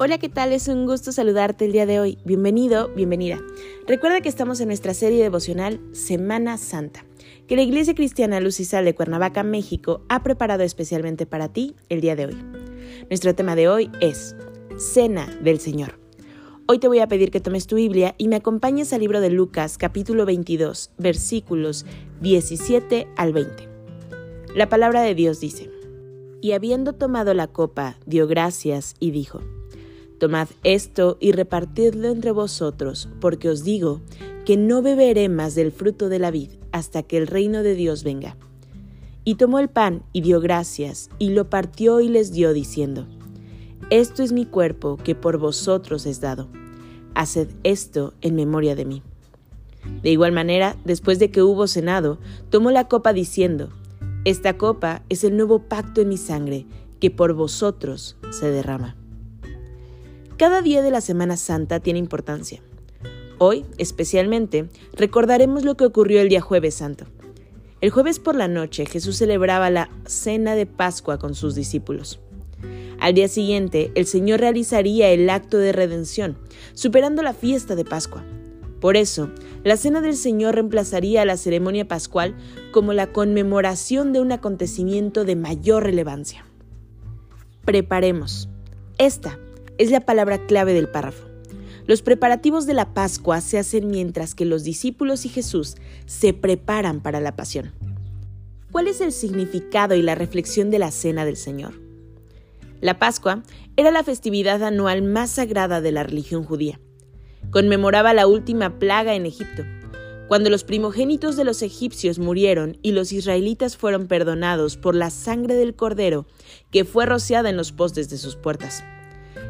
Hola, ¿qué tal? Es un gusto saludarte el día de hoy. Bienvenido, bienvenida. Recuerda que estamos en nuestra serie devocional Semana Santa, que la Iglesia Cristiana Luz y Sal de Cuernavaca, México, ha preparado especialmente para ti el día de hoy. Nuestro tema de hoy es Cena del Señor. Hoy te voy a pedir que tomes tu Biblia y me acompañes al libro de Lucas, capítulo 22, versículos 17 al 20. La palabra de Dios dice, Y habiendo tomado la copa, dio gracias y dijo, Tomad esto y repartidlo entre vosotros, porque os digo que no beberé más del fruto de la vid hasta que el reino de Dios venga. Y tomó el pan y dio gracias, y lo partió y les dio, diciendo, Esto es mi cuerpo que por vosotros es dado. Haced esto en memoria de mí. De igual manera, después de que hubo cenado, tomó la copa diciendo, Esta copa es el nuevo pacto en mi sangre, que por vosotros se derrama. Cada día de la Semana Santa tiene importancia. Hoy, especialmente, recordaremos lo que ocurrió el día jueves santo. El jueves por la noche Jesús celebraba la cena de Pascua con sus discípulos. Al día siguiente, el Señor realizaría el acto de redención, superando la fiesta de Pascua. Por eso, la cena del Señor reemplazaría a la ceremonia pascual como la conmemoración de un acontecimiento de mayor relevancia. Preparemos. Esta es la palabra clave del párrafo. Los preparativos de la Pascua se hacen mientras que los discípulos y Jesús se preparan para la pasión. ¿Cuál es el significado y la reflexión de la Cena del Señor? La Pascua era la festividad anual más sagrada de la religión judía. Conmemoraba la última plaga en Egipto, cuando los primogénitos de los egipcios murieron y los israelitas fueron perdonados por la sangre del cordero que fue rociada en los postes de sus puertas.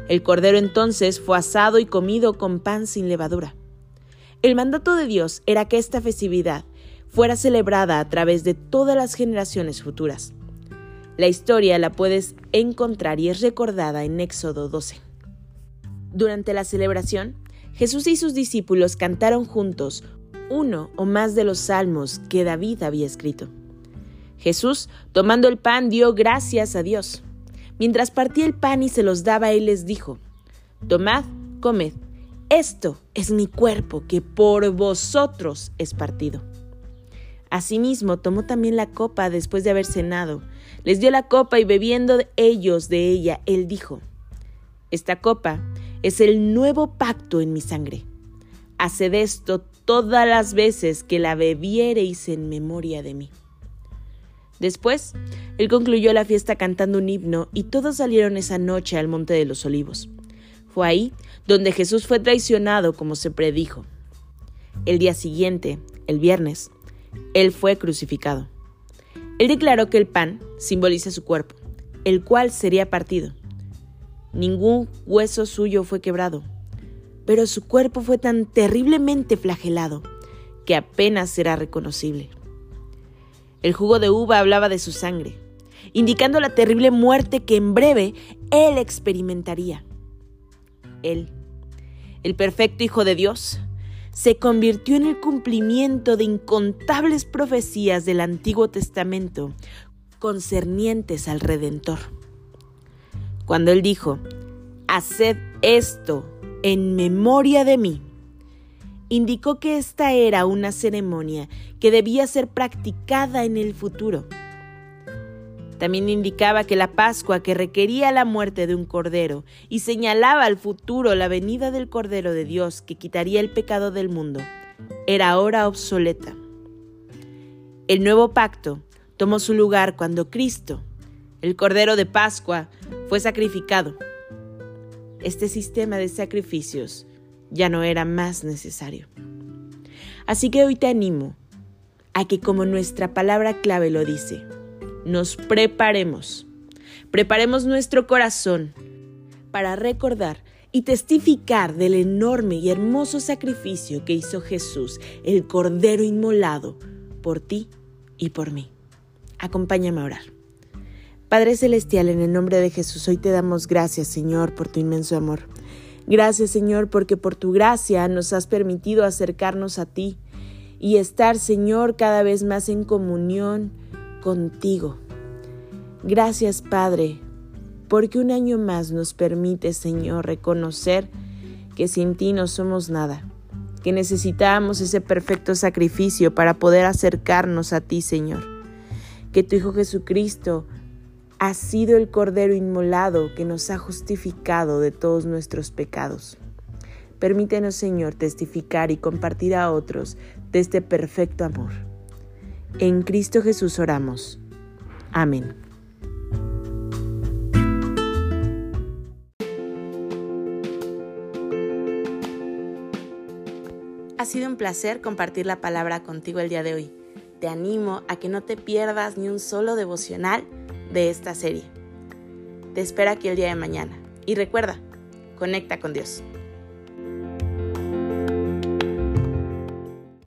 El cordero entonces fue asado y comido con pan sin levadura. El mandato de Dios era que esta festividad fuera celebrada a través de todas las generaciones futuras. La historia la puedes encontrar y es recordada en Éxodo 12. Durante la celebración, Jesús y sus discípulos cantaron juntos uno o más de los salmos que David había escrito. Jesús, tomando el pan, dio gracias a Dios. Mientras partía el pan y se los daba, él les dijo, Tomad, comed, esto es mi cuerpo que por vosotros es partido. Asimismo, tomó también la copa después de haber cenado, les dio la copa y bebiendo ellos de ella, él dijo, Esta copa es el nuevo pacto en mi sangre. Haced esto todas las veces que la bebiereis en memoria de mí. Después, él concluyó la fiesta cantando un himno y todos salieron esa noche al Monte de los Olivos. Fue ahí donde Jesús fue traicionado como se predijo. El día siguiente, el viernes, él fue crucificado. Él declaró que el pan simboliza su cuerpo, el cual sería partido. Ningún hueso suyo fue quebrado, pero su cuerpo fue tan terriblemente flagelado que apenas será reconocible. El jugo de uva hablaba de su sangre, indicando la terrible muerte que en breve él experimentaría. Él, el perfecto Hijo de Dios, se convirtió en el cumplimiento de incontables profecías del Antiguo Testamento concernientes al Redentor. Cuando él dijo, Haced esto en memoria de mí, indicó que esta era una ceremonia que debía ser practicada en el futuro. También indicaba que la Pascua, que requería la muerte de un cordero y señalaba al futuro la venida del Cordero de Dios que quitaría el pecado del mundo, era ahora obsoleta. El nuevo pacto tomó su lugar cuando Cristo, el Cordero de Pascua, fue sacrificado. Este sistema de sacrificios ya no era más necesario. Así que hoy te animo a que como nuestra palabra clave lo dice, nos preparemos, preparemos nuestro corazón para recordar y testificar del enorme y hermoso sacrificio que hizo Jesús, el Cordero inmolado, por ti y por mí. Acompáñame a orar. Padre Celestial, en el nombre de Jesús, hoy te damos gracias, Señor, por tu inmenso amor. Gracias, Señor, porque por tu gracia nos has permitido acercarnos a ti y estar, Señor, cada vez más en comunión contigo. Gracias, Padre, porque un año más nos permite, Señor, reconocer que sin ti no somos nada, que necesitamos ese perfecto sacrificio para poder acercarnos a ti, Señor. Que tu Hijo Jesucristo ha sido el Cordero inmolado que nos ha justificado de todos nuestros pecados. Permítenos, Señor, testificar y compartir a otros de este perfecto amor. En Cristo Jesús oramos. Amén. Ha sido un placer compartir la palabra contigo el día de hoy. Te animo a que no te pierdas ni un solo devocional de esta serie. Te espero aquí el día de mañana. Y recuerda, conecta con Dios.